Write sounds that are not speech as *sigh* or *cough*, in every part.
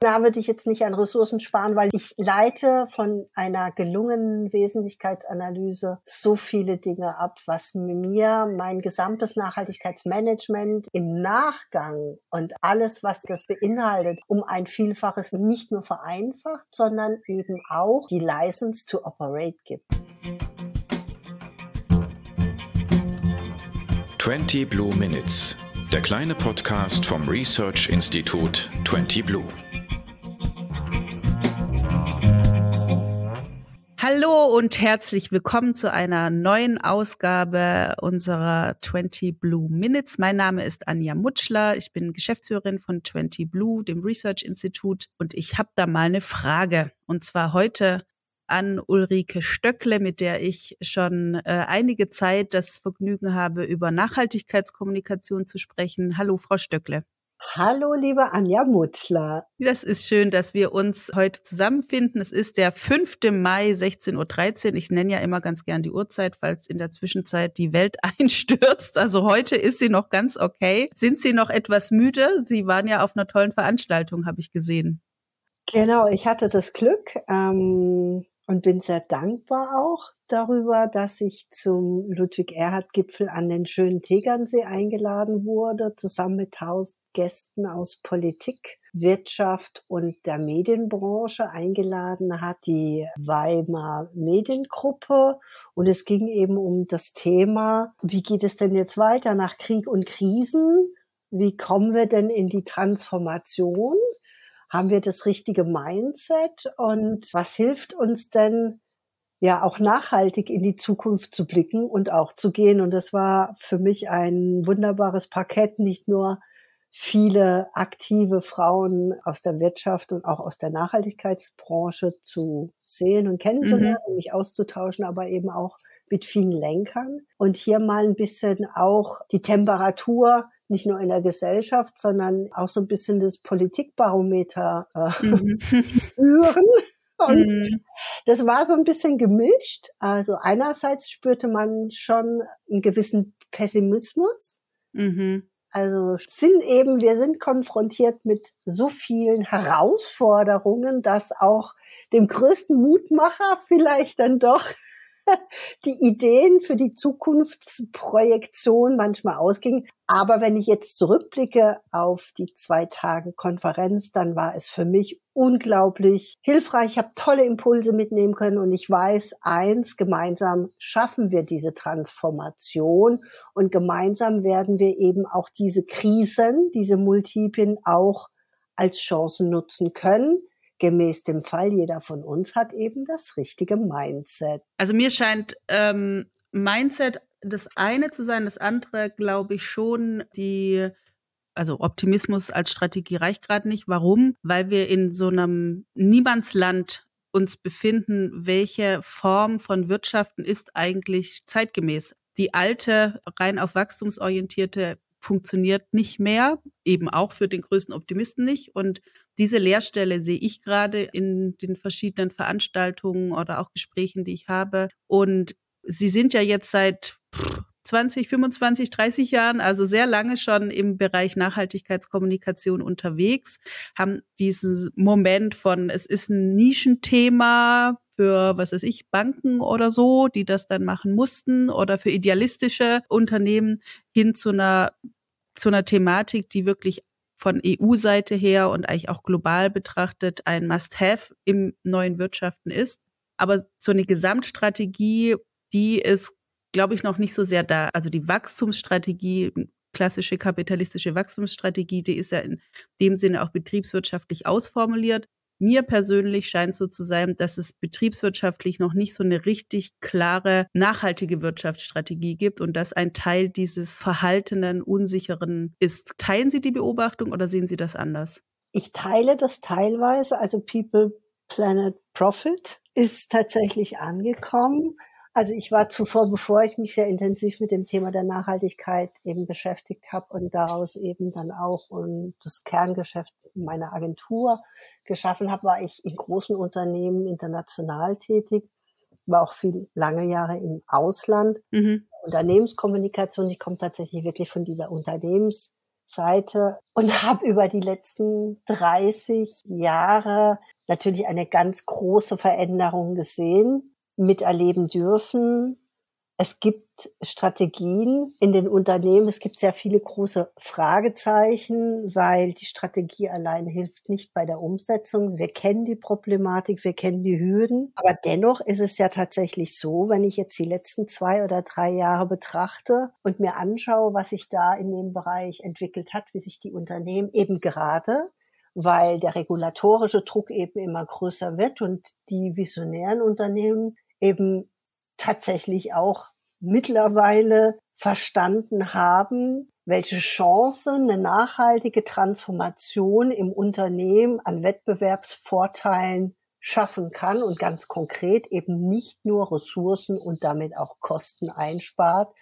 Da würde ich jetzt nicht an Ressourcen sparen, weil ich leite von einer gelungenen Wesentlichkeitsanalyse so viele Dinge ab, was mir mein gesamtes Nachhaltigkeitsmanagement im Nachgang und alles, was das beinhaltet, um ein Vielfaches nicht nur vereinfacht, sondern eben auch die License to Operate gibt. 20 Blue Minutes, der kleine Podcast vom Research Institut 20 Blue. Hallo und herzlich willkommen zu einer neuen Ausgabe unserer 20 Blue Minutes. Mein Name ist Anja Mutschler. Ich bin Geschäftsführerin von 20 Blue, dem Research Institut. Und ich habe da mal eine Frage. Und zwar heute an Ulrike Stöckle, mit der ich schon äh, einige Zeit das Vergnügen habe, über Nachhaltigkeitskommunikation zu sprechen. Hallo, Frau Stöckle. Hallo, liebe Anja Mutschler. Das ist schön, dass wir uns heute zusammenfinden. Es ist der 5. Mai, 16.13 Uhr. Ich nenne ja immer ganz gern die Uhrzeit, falls in der Zwischenzeit die Welt *laughs* einstürzt. Also heute ist sie noch ganz okay. Sind Sie noch etwas müde? Sie waren ja auf einer tollen Veranstaltung, habe ich gesehen. Genau, ich hatte das Glück, ähm, und bin sehr dankbar auch darüber, dass ich zum Ludwig-Erhard-Gipfel an den schönen Tegernsee eingeladen wurde, zusammen mit tausend Gästen aus Politik, Wirtschaft und der Medienbranche eingeladen hat die Weimar Mediengruppe. Und es ging eben um das Thema, wie geht es denn jetzt weiter nach Krieg und Krisen? Wie kommen wir denn in die Transformation? Haben wir das richtige Mindset? Und was hilft uns denn, ja, auch nachhaltig in die Zukunft zu blicken und auch zu gehen? Und das war für mich ein wunderbares Parkett, nicht nur viele aktive Frauen aus der Wirtschaft und auch aus der Nachhaltigkeitsbranche zu sehen und kennenzulernen, mhm. mich auszutauschen, aber eben auch mit vielen Lenkern und hier mal ein bisschen auch die Temperatur nicht nur in der Gesellschaft, sondern auch so ein bisschen das Politikbarometer äh, mhm. *laughs* spüren. Und mhm. das war so ein bisschen gemischt. Also einerseits spürte man schon einen gewissen Pessimismus. Mhm. Also sind eben, wir sind konfrontiert mit so vielen Herausforderungen, dass auch dem größten Mutmacher *laughs* vielleicht dann doch *laughs* die Ideen für die Zukunftsprojektion manchmal ausgingen. Aber wenn ich jetzt zurückblicke auf die zwei Tage Konferenz, dann war es für mich unglaublich hilfreich. Ich habe tolle Impulse mitnehmen können und ich weiß eins, gemeinsam schaffen wir diese Transformation und gemeinsam werden wir eben auch diese Krisen, diese Multiplen auch als Chancen nutzen können gemäß dem Fall, jeder von uns hat eben das richtige Mindset. Also mir scheint ähm, Mindset das eine zu sein, das andere glaube ich schon die also Optimismus als Strategie reicht gerade nicht. Warum? Weil wir in so einem Niemandsland uns befinden, welche Form von Wirtschaften ist eigentlich zeitgemäß. Die alte, rein auf wachstumsorientierte funktioniert nicht mehr, eben auch für den größten Optimisten nicht. Und diese Leerstelle sehe ich gerade in den verschiedenen Veranstaltungen oder auch Gesprächen, die ich habe. Und Sie sind ja jetzt seit 20, 25, 30 Jahren, also sehr lange schon im Bereich Nachhaltigkeitskommunikation unterwegs, haben diesen Moment von, es ist ein Nischenthema für, was weiß ich, Banken oder so, die das dann machen mussten oder für idealistische Unternehmen hin zu einer, zu einer Thematik, die wirklich von EU-Seite her und eigentlich auch global betrachtet ein Must-Have im neuen Wirtschaften ist. Aber so eine Gesamtstrategie, die ist, glaube ich, noch nicht so sehr da. Also die Wachstumsstrategie, klassische kapitalistische Wachstumsstrategie, die ist ja in dem Sinne auch betriebswirtschaftlich ausformuliert. Mir persönlich scheint so zu sein, dass es betriebswirtschaftlich noch nicht so eine richtig klare, nachhaltige Wirtschaftsstrategie gibt und dass ein Teil dieses verhaltenen, unsicheren ist. Teilen Sie die Beobachtung oder sehen Sie das anders? Ich teile das teilweise. Also People, Planet, Profit ist tatsächlich angekommen. Also ich war zuvor, bevor ich mich sehr intensiv mit dem Thema der Nachhaltigkeit eben beschäftigt habe und daraus eben dann auch und das Kerngeschäft meiner Agentur geschaffen habe, war ich in großen Unternehmen international tätig, war auch viel lange Jahre im Ausland. Mhm. Unternehmenskommunikation, ich komme tatsächlich wirklich von dieser Unternehmens Seite und habe über die letzten 30 Jahre natürlich eine ganz große Veränderung gesehen, miterleben dürfen, es gibt Strategien in den Unternehmen. Es gibt sehr viele große Fragezeichen, weil die Strategie allein hilft nicht bei der Umsetzung. Wir kennen die Problematik, wir kennen die Hürden. Aber dennoch ist es ja tatsächlich so, wenn ich jetzt die letzten zwei oder drei Jahre betrachte und mir anschaue, was sich da in dem Bereich entwickelt hat, wie sich die Unternehmen eben gerade weil der regulatorische Druck eben immer größer wird und die visionären Unternehmen eben tatsächlich auch mittlerweile verstanden haben, welche Chance eine nachhaltige Transformation im Unternehmen an Wettbewerbsvorteilen schaffen kann und ganz konkret eben nicht nur Ressourcen und damit auch Kosten einspart,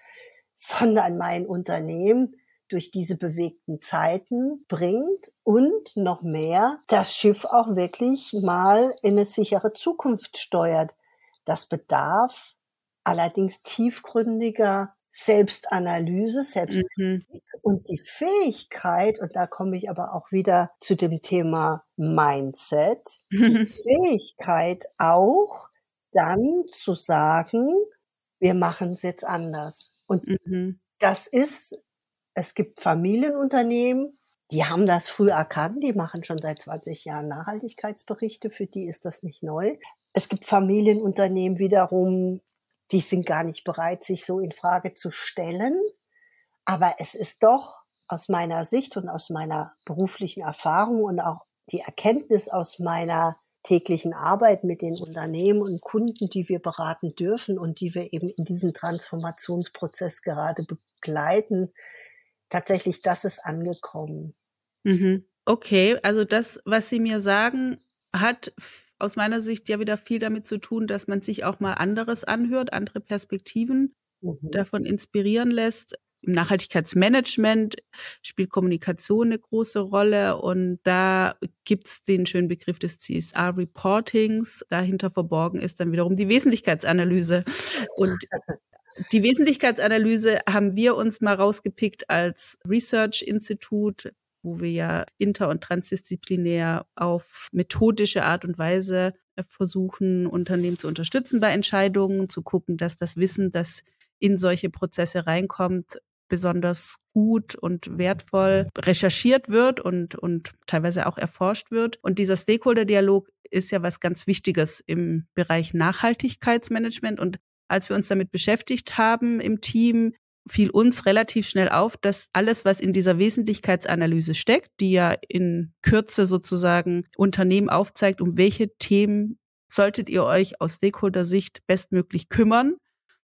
sondern mein Unternehmen durch diese bewegten Zeiten bringt und noch mehr das Schiff auch wirklich mal in eine sichere Zukunft steuert. Das bedarf allerdings tiefgründiger Selbstanalyse, Selbstkritik mhm. und die Fähigkeit, und da komme ich aber auch wieder zu dem Thema Mindset, die *laughs* Fähigkeit auch dann zu sagen, wir machen es jetzt anders. Und mhm. das ist, es gibt Familienunternehmen, die haben das früh erkannt, die machen schon seit 20 Jahren Nachhaltigkeitsberichte, für die ist das nicht neu. Es gibt Familienunternehmen wiederum, die sind gar nicht bereit, sich so in Frage zu stellen. Aber es ist doch aus meiner Sicht und aus meiner beruflichen Erfahrung und auch die Erkenntnis aus meiner täglichen Arbeit mit den Unternehmen und Kunden, die wir beraten dürfen und die wir eben in diesem Transformationsprozess gerade begleiten, tatsächlich, das ist angekommen. Mhm. Okay, also das, was Sie mir sagen, hat aus meiner Sicht ja wieder viel damit zu tun, dass man sich auch mal anderes anhört, andere Perspektiven mhm. davon inspirieren lässt. Im Nachhaltigkeitsmanagement spielt Kommunikation eine große Rolle und da gibt's den schönen Begriff des CSR-Reportings. Dahinter verborgen ist dann wiederum die Wesentlichkeitsanalyse. Und *laughs* die Wesentlichkeitsanalyse haben wir uns mal rausgepickt als Research-Institut wo wir ja inter- und transdisziplinär auf methodische Art und Weise äh, versuchen, Unternehmen zu unterstützen bei Entscheidungen, zu gucken, dass das Wissen, das in solche Prozesse reinkommt, besonders gut und wertvoll recherchiert wird und, und teilweise auch erforscht wird. Und dieser Stakeholder-Dialog ist ja was ganz Wichtiges im Bereich Nachhaltigkeitsmanagement. Und als wir uns damit beschäftigt haben im Team, fiel uns relativ schnell auf, dass alles, was in dieser Wesentlichkeitsanalyse steckt, die ja in Kürze sozusagen Unternehmen aufzeigt, um welche Themen solltet ihr euch aus Stakeholder-Sicht bestmöglich kümmern,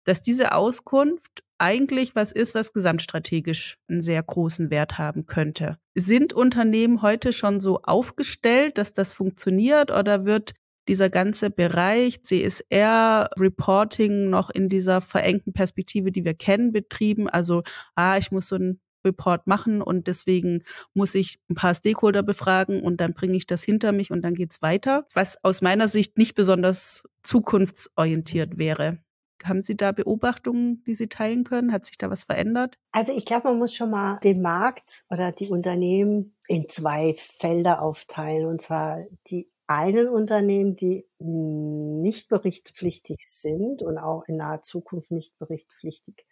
dass diese Auskunft eigentlich was ist, was gesamtstrategisch einen sehr großen Wert haben könnte. Sind Unternehmen heute schon so aufgestellt, dass das funktioniert oder wird dieser ganze Bereich CSR Reporting noch in dieser verengten Perspektive, die wir kennen, betrieben. Also, ah, ich muss so ein Report machen und deswegen muss ich ein paar Stakeholder befragen und dann bringe ich das hinter mich und dann geht's weiter, was aus meiner Sicht nicht besonders zukunftsorientiert wäre. Haben Sie da Beobachtungen, die Sie teilen können? Hat sich da was verändert? Also ich glaube, man muss schon mal den Markt oder die Unternehmen in zwei Felder aufteilen. Und zwar die einen Unternehmen, die nicht berichtspflichtig sind und auch in naher Zukunft nicht berichtspflichtig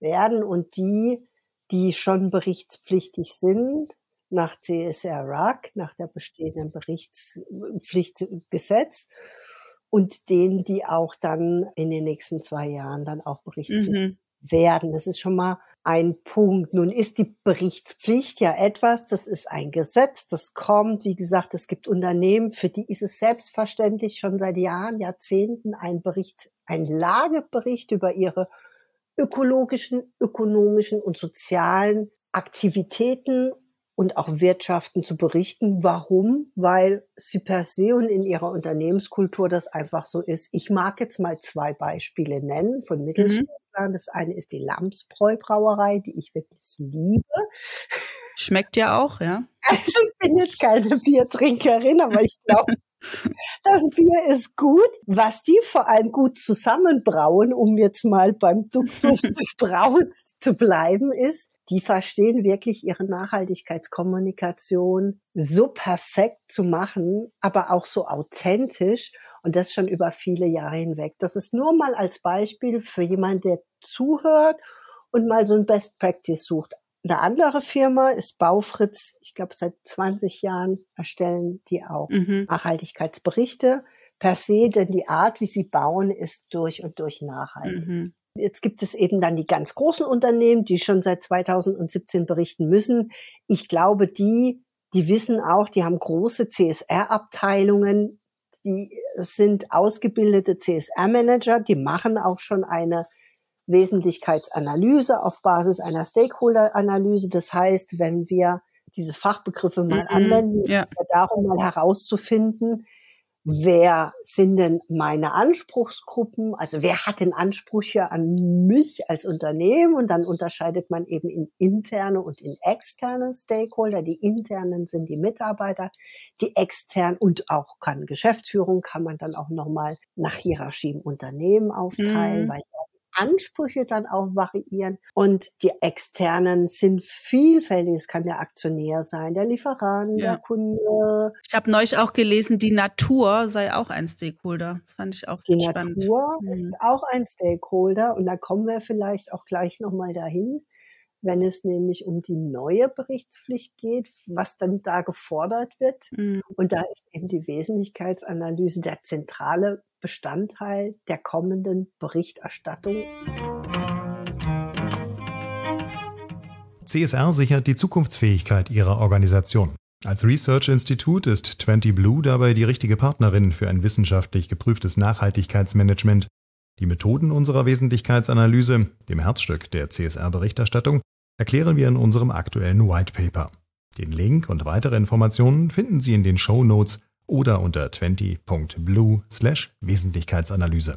werden und die, die schon berichtspflichtig sind nach CSR RAC, nach der bestehenden Berichtspflichtgesetz und denen, die auch dann in den nächsten zwei Jahren dann auch berichtspflichtig mhm. Werden. Das ist schon mal ein Punkt. Nun ist die Berichtspflicht ja etwas, das ist ein Gesetz, das kommt. Wie gesagt, es gibt Unternehmen, für die ist es selbstverständlich schon seit Jahren, Jahrzehnten ein Bericht, ein Lagebericht über ihre ökologischen, ökonomischen und sozialen Aktivitäten und auch Wirtschaften zu berichten. Warum? Weil sie per se und in ihrer Unternehmenskultur das einfach so ist. Ich mag jetzt mal zwei Beispiele nennen von mhm. Mittelständlern. Mhm. Das eine ist die Lamsbräu Brauerei, die ich wirklich liebe. Schmeckt ja auch, ja. *laughs* ich bin jetzt keine Biertrinkerin, aber ich glaube, *laughs* das Bier ist gut. Was die vor allem gut zusammenbrauen, um jetzt mal beim Duktus des *laughs* Brauens zu bleiben, ist, die verstehen wirklich ihre Nachhaltigkeitskommunikation so perfekt zu machen, aber auch so authentisch und das schon über viele Jahre hinweg. Das ist nur mal als Beispiel für jemanden, der zuhört und mal so ein Best Practice sucht. Eine andere Firma ist Baufritz. Ich glaube, seit 20 Jahren erstellen die auch mhm. Nachhaltigkeitsberichte per se, denn die Art, wie sie bauen, ist durch und durch nachhaltig. Mhm. Jetzt gibt es eben dann die ganz großen Unternehmen, die schon seit 2017 berichten müssen. Ich glaube, die, die wissen auch, die haben große CSR-Abteilungen, die sind ausgebildete CSR-Manager, die machen auch schon eine Wesentlichkeitsanalyse auf Basis einer Stakeholder-Analyse. Das heißt, wenn wir diese Fachbegriffe mal mm -mm, anwenden, ja. darum mal herauszufinden, wer sind denn meine Anspruchsgruppen? Also wer hat den Anspruch hier an mich als Unternehmen? Und dann unterscheidet man eben in interne und in externe Stakeholder. Die internen sind die Mitarbeiter, die externen und auch kann Geschäftsführung kann man dann auch nochmal nach Hierarchie im Unternehmen aufteilen, mhm. weil Ansprüche dann auch variieren. Und die externen sind vielfältig. Es kann der Aktionär sein, der Lieferant, ja. der Kunde. Ich habe neulich auch gelesen, die Natur sei auch ein Stakeholder. Das fand ich auch die spannend. Die Natur mhm. ist auch ein Stakeholder. Und da kommen wir vielleicht auch gleich nochmal dahin wenn es nämlich um die neue Berichtspflicht geht, was dann da gefordert wird. Mhm. Und da ist eben die Wesentlichkeitsanalyse der zentrale Bestandteil der kommenden Berichterstattung. CSR sichert die Zukunftsfähigkeit ihrer Organisation. Als Research-Institut ist 20 Blue dabei die richtige Partnerin für ein wissenschaftlich geprüftes Nachhaltigkeitsmanagement. Die Methoden unserer Wesentlichkeitsanalyse, dem Herzstück der CSR-Berichterstattung, erklären wir in unserem aktuellen White Paper. Den Link und weitere Informationen finden Sie in den Show Notes oder unter 20.blue slash Wesentlichkeitsanalyse.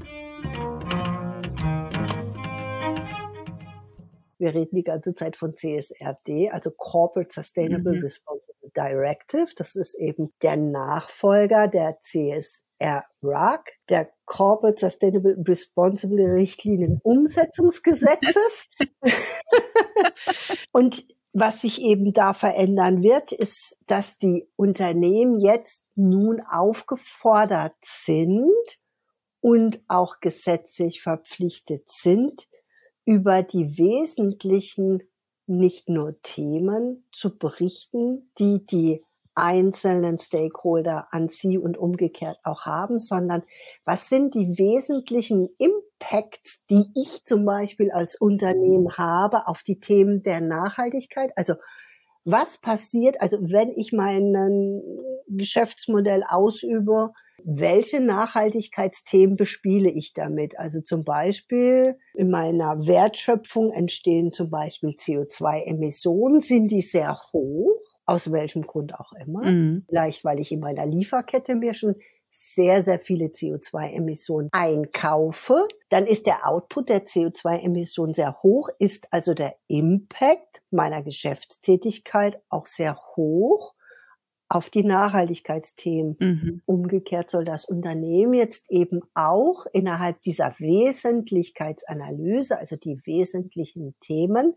Wir reden die ganze Zeit von CSRD, also Corporate Sustainable mhm. Responsible Directive. Das ist eben der Nachfolger der CSR RAG, der Corporate Sustainable Responsible Richtlinien Umsetzungsgesetzes. *laughs* Und was sich eben da verändern wird, ist, dass die Unternehmen jetzt nun aufgefordert sind und auch gesetzlich verpflichtet sind, über die wesentlichen nicht nur Themen zu berichten, die die einzelnen Stakeholder an sie und umgekehrt auch haben, sondern was sind die wesentlichen Impacts, die ich zum Beispiel als Unternehmen habe auf die Themen der Nachhaltigkeit? Also was passiert, also wenn ich mein Geschäftsmodell ausübe, welche Nachhaltigkeitsthemen bespiele ich damit? Also zum Beispiel in meiner Wertschöpfung entstehen zum Beispiel CO2-Emissionen, sind die sehr hoch? Aus welchem Grund auch immer. Mhm. Vielleicht, weil ich in meiner Lieferkette mir schon sehr, sehr viele CO2-Emissionen einkaufe, dann ist der Output der CO2-Emissionen sehr hoch, ist also der Impact meiner Geschäftstätigkeit auch sehr hoch auf die Nachhaltigkeitsthemen. Mhm. Umgekehrt soll das Unternehmen jetzt eben auch innerhalb dieser Wesentlichkeitsanalyse, also die wesentlichen Themen,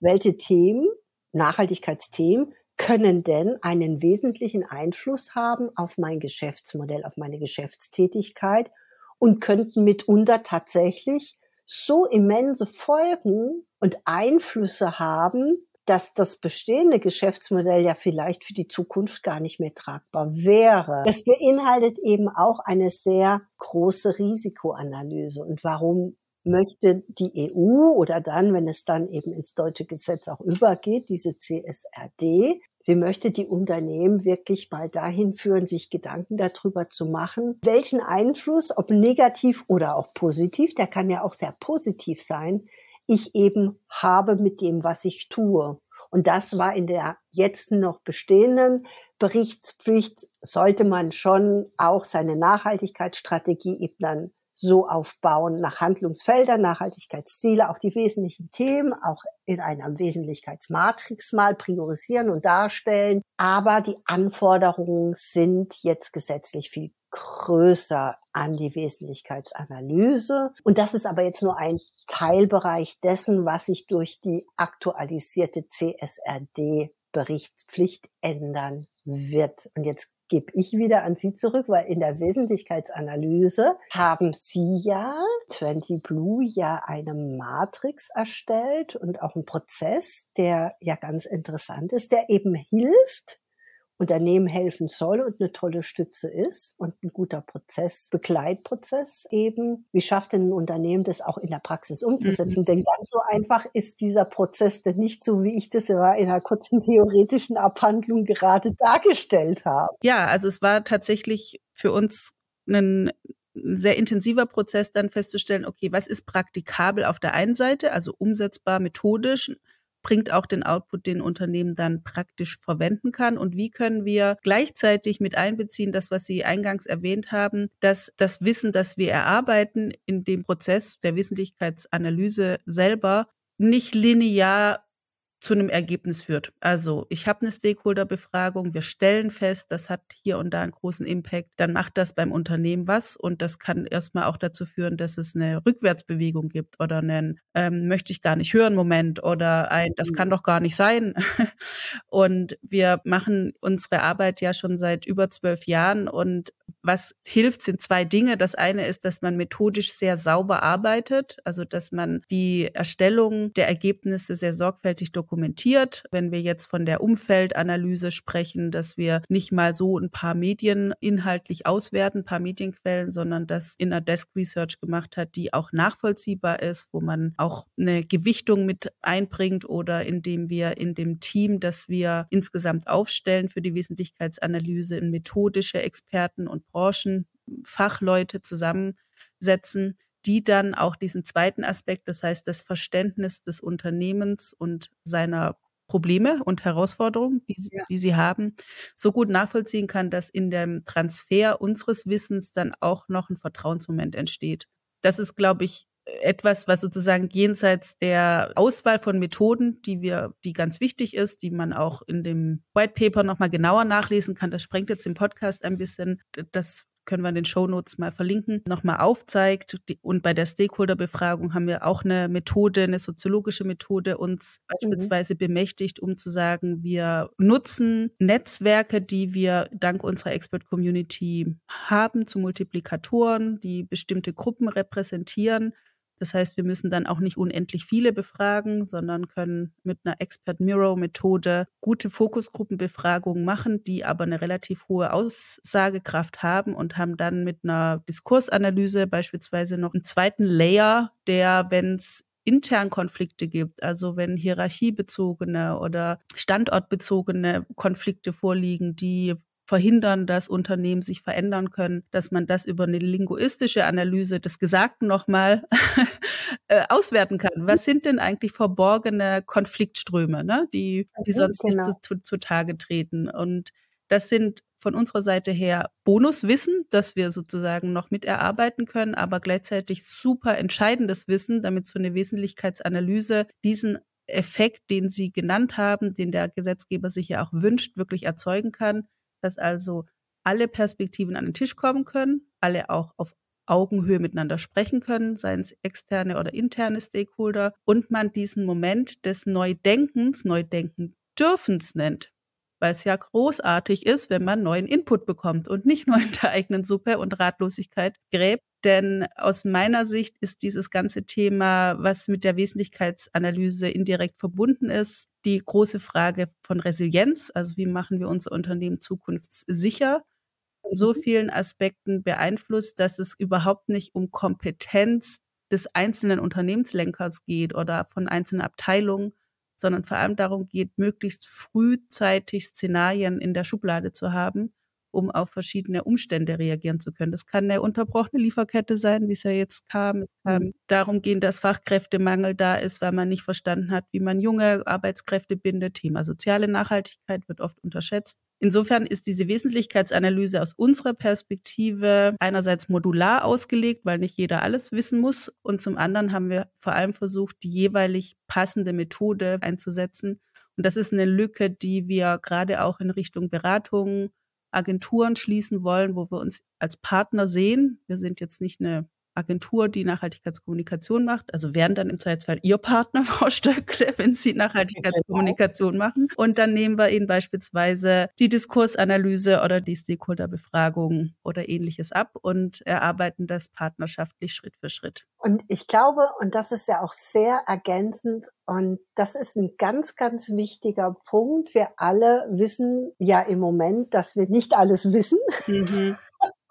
welche Themen, Nachhaltigkeitsthemen, können denn einen wesentlichen Einfluss haben auf mein Geschäftsmodell, auf meine Geschäftstätigkeit und könnten mitunter tatsächlich so immense Folgen und Einflüsse haben, dass das bestehende Geschäftsmodell ja vielleicht für die Zukunft gar nicht mehr tragbar wäre. Das beinhaltet eben auch eine sehr große Risikoanalyse. Und warum möchte die EU oder dann, wenn es dann eben ins deutsche Gesetz auch übergeht, diese CSRD, Sie möchte die Unternehmen wirklich mal dahin führen, sich Gedanken darüber zu machen, welchen Einfluss, ob negativ oder auch positiv, der kann ja auch sehr positiv sein, ich eben habe mit dem, was ich tue. Und das war in der jetzt noch bestehenden Berichtspflicht, sollte man schon auch seine Nachhaltigkeitsstrategie eben dann so aufbauen nach Handlungsfeldern, Nachhaltigkeitsziele, auch die wesentlichen Themen, auch in einer Wesentlichkeitsmatrix mal priorisieren und darstellen. Aber die Anforderungen sind jetzt gesetzlich viel größer an die Wesentlichkeitsanalyse. Und das ist aber jetzt nur ein Teilbereich dessen, was sich durch die aktualisierte CSRD-Berichtspflicht ändern wird. Und jetzt gebe ich wieder an Sie zurück, weil in der Wesentlichkeitsanalyse haben Sie ja, 20 Blue, ja eine Matrix erstellt und auch einen Prozess, der ja ganz interessant ist, der eben hilft, Unternehmen helfen soll und eine tolle Stütze ist und ein guter Prozess, Begleitprozess eben. Wie schafft denn ein Unternehmen das auch in der Praxis umzusetzen? Mhm. Denn ganz so einfach ist dieser Prozess denn nicht so, wie ich das ja in einer kurzen *laughs* theoretischen Abhandlung gerade dargestellt habe. Ja, also es war tatsächlich für uns ein ein sehr intensiver Prozess dann festzustellen, okay, was ist praktikabel auf der einen Seite, also umsetzbar methodisch, bringt auch den Output, den Unternehmen dann praktisch verwenden kann? Und wie können wir gleichzeitig mit einbeziehen, das, was Sie eingangs erwähnt haben, dass das Wissen, das wir erarbeiten in dem Prozess der Wesentlichkeitsanalyse selber nicht linear zu einem Ergebnis führt. Also ich habe eine Stakeholder-Befragung, wir stellen fest, das hat hier und da einen großen Impact, dann macht das beim Unternehmen was und das kann erstmal auch dazu führen, dass es eine Rückwärtsbewegung gibt oder einen ähm, möchte ich gar nicht hören Moment oder ein das kann mhm. doch gar nicht sein. *laughs* und wir machen unsere Arbeit ja schon seit über zwölf Jahren und was hilft, sind zwei Dinge. Das eine ist, dass man methodisch sehr sauber arbeitet, also dass man die Erstellung der Ergebnisse sehr sorgfältig dokumentiert. Wenn wir jetzt von der Umfeldanalyse sprechen, dass wir nicht mal so ein paar Medien inhaltlich auswerten, paar Medienquellen, sondern das in der Desk Research gemacht hat, die auch nachvollziehbar ist, wo man auch eine Gewichtung mit einbringt oder indem wir in dem Team, das wir insgesamt aufstellen für die Wesentlichkeitsanalyse, in methodische Experten und Branchenfachleute zusammensetzen, die dann auch diesen zweiten Aspekt, das heißt das Verständnis des Unternehmens und seiner Probleme und Herausforderungen, die, ja. die sie haben, so gut nachvollziehen kann, dass in dem Transfer unseres Wissens dann auch noch ein Vertrauensmoment entsteht. Das ist, glaube ich, etwas, was sozusagen jenseits der Auswahl von Methoden, die wir, die ganz wichtig ist, die man auch in dem White Paper nochmal genauer nachlesen kann. Das sprengt jetzt den Podcast ein bisschen. Das können wir in den Show Notes mal verlinken, nochmal aufzeigt. Und bei der Stakeholder-Befragung haben wir auch eine Methode, eine soziologische Methode uns mhm. beispielsweise bemächtigt, um zu sagen, wir nutzen Netzwerke, die wir dank unserer Expert-Community haben, zu Multiplikatoren, die bestimmte Gruppen repräsentieren das heißt, wir müssen dann auch nicht unendlich viele befragen, sondern können mit einer Expert Mirror Methode gute Fokusgruppenbefragungen machen, die aber eine relativ hohe Aussagekraft haben und haben dann mit einer Diskursanalyse beispielsweise noch einen zweiten Layer, der, wenn es intern Konflikte gibt, also wenn hierarchiebezogene oder standortbezogene Konflikte vorliegen, die verhindern, dass Unternehmen sich verändern können, dass man das über eine linguistische Analyse des Gesagten nochmal *laughs* äh, auswerten kann. Was sind denn eigentlich verborgene Konfliktströme, ne, die, die sonst genau. nicht zu, zutage treten? Und das sind von unserer Seite her Bonuswissen, das wir sozusagen noch mit erarbeiten können, aber gleichzeitig super entscheidendes Wissen, damit so eine Wesentlichkeitsanalyse diesen Effekt, den Sie genannt haben, den der Gesetzgeber sich ja auch wünscht, wirklich erzeugen kann dass also alle Perspektiven an den Tisch kommen können, alle auch auf Augenhöhe miteinander sprechen können, seien es externe oder interne Stakeholder, und man diesen Moment des Neudenkens, Neudenken dürfens nennt weil es ja großartig ist, wenn man neuen Input bekommt und nicht nur in der eigenen Suppe und Ratlosigkeit gräbt. Denn aus meiner Sicht ist dieses ganze Thema, was mit der Wesentlichkeitsanalyse indirekt verbunden ist, die große Frage von Resilienz. Also wie machen wir unser Unternehmen zukunftssicher? In so mhm. vielen Aspekten beeinflusst, dass es überhaupt nicht um Kompetenz des einzelnen Unternehmenslenkers geht oder von einzelnen Abteilungen, sondern vor allem darum geht, möglichst frühzeitig Szenarien in der Schublade zu haben, um auf verschiedene Umstände reagieren zu können. Das kann eine unterbrochene Lieferkette sein, wie es ja jetzt kam. Es kann mhm. darum gehen, dass Fachkräftemangel da ist, weil man nicht verstanden hat, wie man junge Arbeitskräfte bindet. Thema soziale Nachhaltigkeit wird oft unterschätzt. Insofern ist diese Wesentlichkeitsanalyse aus unserer Perspektive einerseits modular ausgelegt, weil nicht jeder alles wissen muss. Und zum anderen haben wir vor allem versucht, die jeweilig passende Methode einzusetzen. Und das ist eine Lücke, die wir gerade auch in Richtung Beratung Agenturen schließen wollen, wo wir uns als Partner sehen. Wir sind jetzt nicht eine Agentur, die Nachhaltigkeitskommunikation macht. Also wären dann im Zweifelsfall Ihr Partner, *laughs* Frau Stöckle, wenn Sie Nachhaltigkeitskommunikation machen. Und dann nehmen wir Ihnen beispielsweise die Diskursanalyse oder die Stakeholder-Befragung oder ähnliches ab und erarbeiten das partnerschaftlich Schritt für Schritt. Und ich glaube, und das ist ja auch sehr ergänzend, und das ist ein ganz, ganz wichtiger Punkt. Wir alle wissen ja im Moment, dass wir nicht alles wissen. Mhm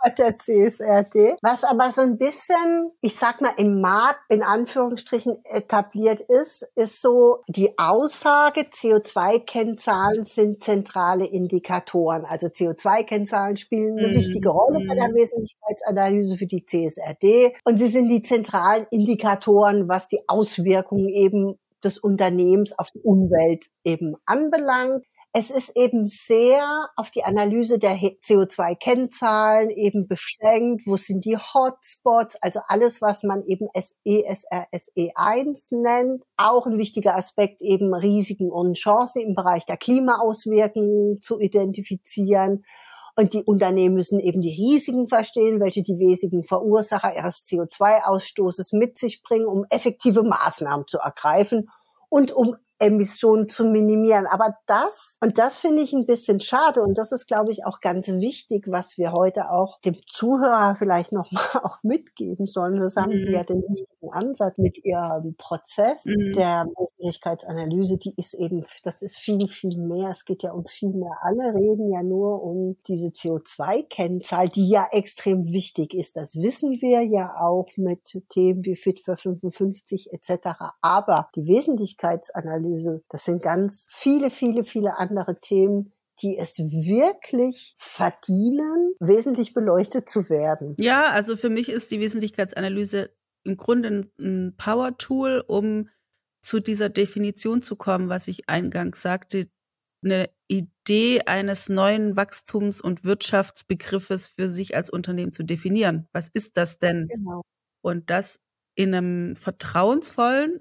bei der CSRD. Was aber so ein bisschen, ich sag mal, im Markt in Anführungsstrichen etabliert ist, ist so die Aussage, CO2-Kennzahlen sind zentrale Indikatoren. Also CO2-Kennzahlen spielen eine mm. wichtige Rolle bei der mhm. Wesentlichkeitsanalyse für die CSRD. Und sie sind die zentralen Indikatoren, was die Auswirkungen eben des Unternehmens auf die Umwelt eben anbelangt. Es ist eben sehr auf die Analyse der CO2-Kennzahlen eben beschränkt. Wo sind die Hotspots? Also alles, was man eben SESR, SE1 nennt. Auch ein wichtiger Aspekt eben Risiken und Chancen im Bereich der Klimaauswirkungen zu identifizieren. Und die Unternehmen müssen eben die Risiken verstehen, welche die wesentlichen Verursacher ihres CO2-Ausstoßes mit sich bringen, um effektive Maßnahmen zu ergreifen und um Emissionen zu minimieren. Aber das, und das finde ich ein bisschen schade, und das ist, glaube ich, auch ganz wichtig, was wir heute auch dem Zuhörer vielleicht nochmal *laughs* auch mitgeben sollen. Das haben mhm. Sie ja den richtigen Ansatz mit Ihrem Prozess mhm. der Wesentlichkeitsanalyse. Die ist eben, das ist viel, viel mehr. Es geht ja um viel mehr. Alle reden ja nur um diese CO2-Kennzahl, die ja extrem wichtig ist. Das wissen wir ja auch mit Themen wie Fit für 55 etc. Aber die Wesentlichkeitsanalyse Analyse. Das sind ganz viele, viele, viele andere Themen, die es wirklich verdienen, wesentlich beleuchtet zu werden. Ja, also für mich ist die Wesentlichkeitsanalyse im Grunde ein Power-Tool, um zu dieser Definition zu kommen, was ich eingangs sagte, eine Idee eines neuen Wachstums- und Wirtschaftsbegriffes für sich als Unternehmen zu definieren. Was ist das denn? Genau. Und das in einem vertrauensvollen,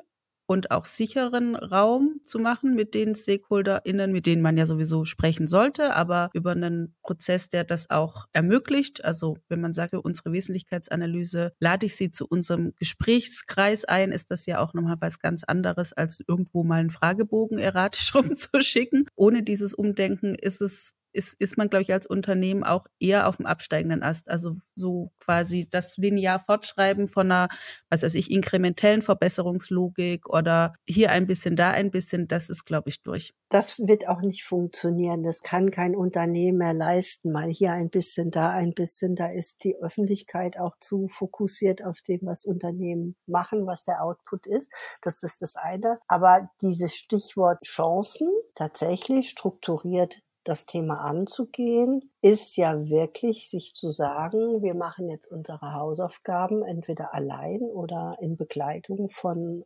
und auch sicheren Raum zu machen mit den StakeholderInnen, mit denen man ja sowieso sprechen sollte, aber über einen Prozess, der das auch ermöglicht. Also wenn man sagt, für unsere Wesentlichkeitsanalyse lade ich sie zu unserem Gesprächskreis ein, ist das ja auch nochmal was ganz anderes, als irgendwo mal einen Fragebogen erratisch *laughs* rumzuschicken. Ohne dieses Umdenken ist es ist, ist man, glaube ich, als Unternehmen auch eher auf dem absteigenden Ast. Also so quasi das linear Fortschreiben von einer, was weiß ich, inkrementellen Verbesserungslogik oder hier ein bisschen, da ein bisschen, das ist, glaube ich, durch. Das wird auch nicht funktionieren. Das kann kein Unternehmen mehr leisten. Mal hier ein bisschen, da ein bisschen. Da ist die Öffentlichkeit auch zu fokussiert auf dem, was Unternehmen machen, was der Output ist. Das ist das eine. Aber dieses Stichwort Chancen tatsächlich strukturiert das Thema anzugehen, ist ja wirklich sich zu sagen, wir machen jetzt unsere Hausaufgaben entweder allein oder in Begleitung von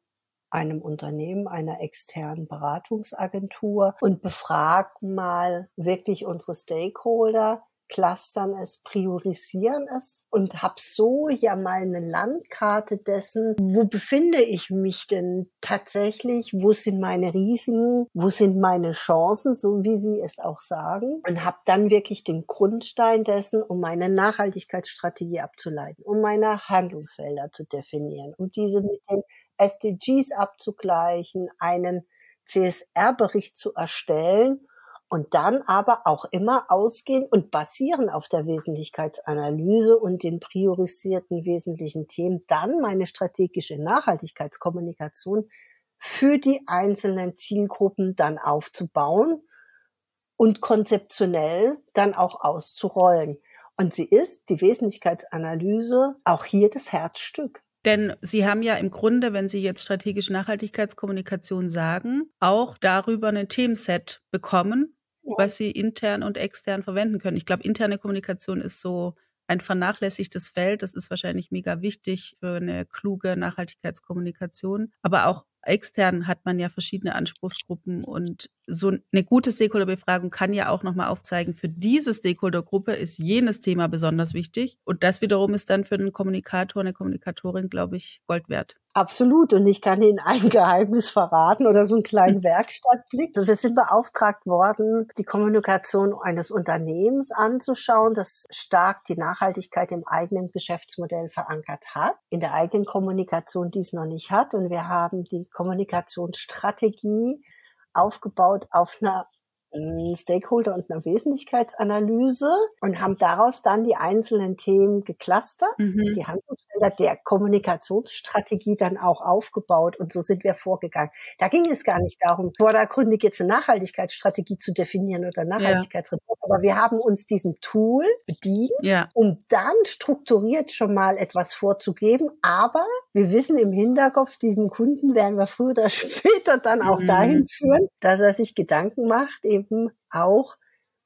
einem Unternehmen, einer externen Beratungsagentur und befragen mal wirklich unsere Stakeholder, clustern es, priorisieren es und habe so ja mal eine Landkarte dessen, wo befinde ich mich denn tatsächlich, wo sind meine Risiken, wo sind meine Chancen, so wie Sie es auch sagen. Und habe dann wirklich den Grundstein dessen, um meine Nachhaltigkeitsstrategie abzuleiten, um meine Handlungsfelder zu definieren, um diese mit den SDGs abzugleichen, einen CSR-Bericht zu erstellen und dann aber auch immer ausgehen und basieren auf der Wesentlichkeitsanalyse und den priorisierten wesentlichen Themen dann meine strategische Nachhaltigkeitskommunikation für die einzelnen Zielgruppen dann aufzubauen und konzeptionell dann auch auszurollen. Und sie ist, die Wesentlichkeitsanalyse, auch hier das Herzstück. Denn Sie haben ja im Grunde, wenn Sie jetzt strategische Nachhaltigkeitskommunikation sagen, auch darüber ein Themenset bekommen, was sie intern und extern verwenden können. Ich glaube, interne Kommunikation ist so ein vernachlässigtes Feld. Das ist wahrscheinlich mega wichtig für eine kluge Nachhaltigkeitskommunikation. Aber auch extern hat man ja verschiedene Anspruchsgruppen und so eine gute Stakeholder-Befragung kann ja auch nochmal aufzeigen, für diese Stakeholder-Gruppe ist jenes Thema besonders wichtig. Und das wiederum ist dann für einen Kommunikator, eine Kommunikatorin, glaube ich, Gold wert. Absolut. Und ich kann Ihnen ein Geheimnis verraten oder so einen kleinen *laughs* Werkstattblick. Wir sind beauftragt worden, die Kommunikation eines Unternehmens anzuschauen, das stark die Nachhaltigkeit im eigenen Geschäftsmodell verankert hat, in der eigenen Kommunikation dies noch nicht hat. Und wir haben die Kommunikationsstrategie aufgebaut auf einer Stakeholder und einer Wesentlichkeitsanalyse und haben daraus dann die einzelnen Themen geclustert, mhm. die Handlungsfelder der Kommunikationsstrategie dann auch aufgebaut und so sind wir vorgegangen. Da ging es gar nicht darum, vordergründig jetzt eine Nachhaltigkeitsstrategie zu definieren oder Nachhaltigkeitsreport, ja. aber wir haben uns diesem Tool bedient, ja. um dann strukturiert schon mal etwas vorzugeben, aber wir wissen im Hinterkopf, diesen Kunden werden wir früher oder *laughs* später dann auch mhm. dahin führen, dass er sich Gedanken macht, eben auch,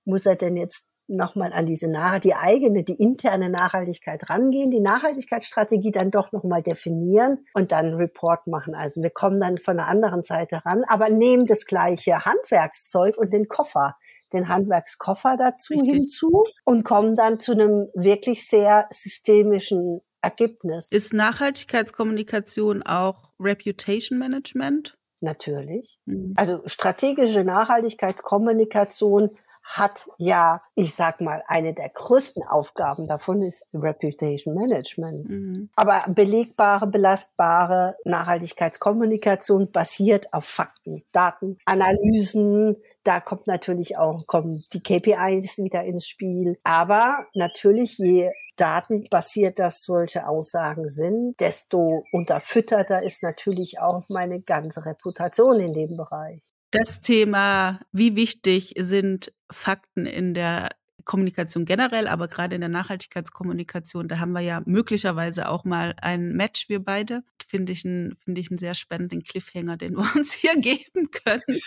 muss er denn jetzt nochmal an diese Nach die eigene, die interne Nachhaltigkeit rangehen, die Nachhaltigkeitsstrategie dann doch nochmal definieren und dann Report machen. Also wir kommen dann von der anderen Seite ran, aber nehmen das gleiche Handwerkszeug und den Koffer, den Handwerkskoffer dazu Richtig. hinzu und kommen dann zu einem wirklich sehr systemischen Ergebnis. Ist Nachhaltigkeitskommunikation auch Reputation Management? Natürlich. Mhm. Also strategische Nachhaltigkeitskommunikation hat ja, ich sag mal, eine der größten Aufgaben davon ist Reputation Management. Mhm. Aber belegbare, belastbare Nachhaltigkeitskommunikation basiert auf Fakten, Daten, Analysen. Da kommt natürlich auch, kommen die KPIs wieder ins Spiel. Aber natürlich, je datenbasiert das solche Aussagen sind, desto unterfütterter ist natürlich auch meine ganze Reputation in dem Bereich. Das Thema, wie wichtig sind Fakten in der Kommunikation generell, aber gerade in der Nachhaltigkeitskommunikation, da haben wir ja möglicherweise auch mal ein Match, wir beide. Finde ich, einen, finde ich einen sehr spannenden Cliffhanger, den wir *laughs* uns hier geben können.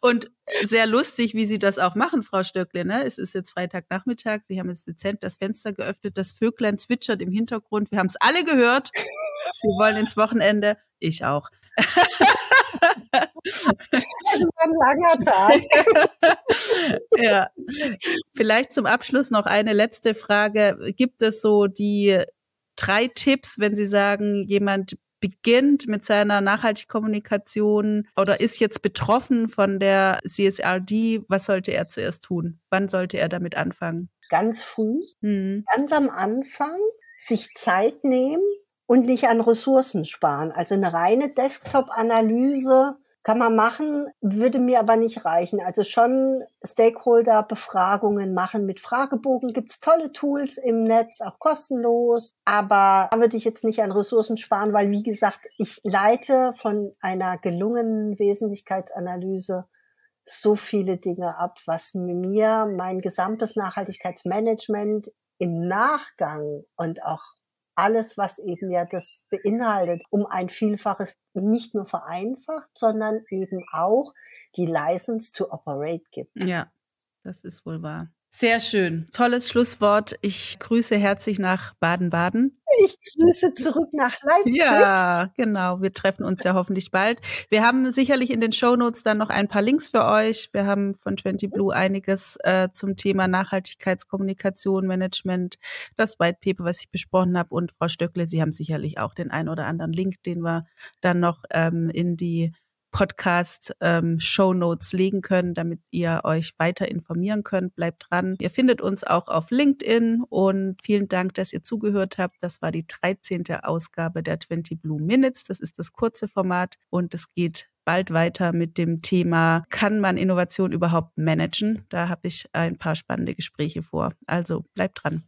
Und sehr lustig, wie Sie das auch machen, Frau Stöckle. Ne? Es ist jetzt Freitagnachmittag, Sie haben jetzt dezent das Fenster geöffnet, das Vöglein zwitschert im Hintergrund. Wir haben es alle gehört. Sie wollen ins Wochenende, ich auch. Das war ein langer Tag. *laughs* ja. Vielleicht zum Abschluss noch eine letzte Frage. Gibt es so die drei Tipps, wenn Sie sagen, jemand beginnt mit seiner Nachhaltigkommunikation oder ist jetzt betroffen von der CSRD, was sollte er zuerst tun? Wann sollte er damit anfangen? Ganz früh, mhm. ganz am Anfang, sich Zeit nehmen und nicht an Ressourcen sparen. Also eine reine Desktop-Analyse kann man machen, würde mir aber nicht reichen. Also schon Stakeholder-Befragungen machen mit Fragebogen. Gibt's tolle Tools im Netz, auch kostenlos. Aber da würde ich jetzt nicht an Ressourcen sparen, weil wie gesagt, ich leite von einer gelungenen Wesentlichkeitsanalyse so viele Dinge ab, was mir mein gesamtes Nachhaltigkeitsmanagement im Nachgang und auch alles, was eben ja das beinhaltet, um ein Vielfaches nicht nur vereinfacht, sondern eben auch die License to Operate gibt. Ja, das ist wohl wahr. Sehr schön. Tolles Schlusswort. Ich grüße herzlich nach Baden-Baden. Ich grüße zurück nach Leipzig. Ja, genau. Wir treffen uns ja hoffentlich bald. Wir haben sicherlich in den Show Notes dann noch ein paar Links für euch. Wir haben von 20 Blue einiges äh, zum Thema Nachhaltigkeitskommunikation, Management, das White Paper, was ich besprochen habe. Und Frau Stöckle, Sie haben sicherlich auch den ein oder anderen Link, den wir dann noch ähm, in die Podcast ähm, Notes legen können, damit ihr euch weiter informieren könnt. Bleibt dran. Ihr findet uns auch auf LinkedIn und vielen Dank, dass ihr zugehört habt. Das war die 13. Ausgabe der 20 Blue Minutes. Das ist das kurze Format und es geht bald weiter mit dem Thema, kann man Innovation überhaupt managen? Da habe ich ein paar spannende Gespräche vor. Also bleibt dran.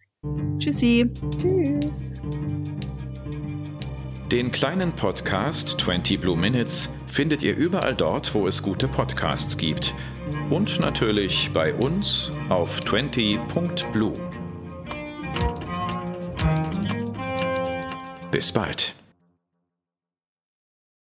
Tschüssi. Tschüss. Den kleinen Podcast 20 Blue Minutes findet ihr überall dort, wo es gute Podcasts gibt. Und natürlich bei uns auf 20.blue. Bis bald.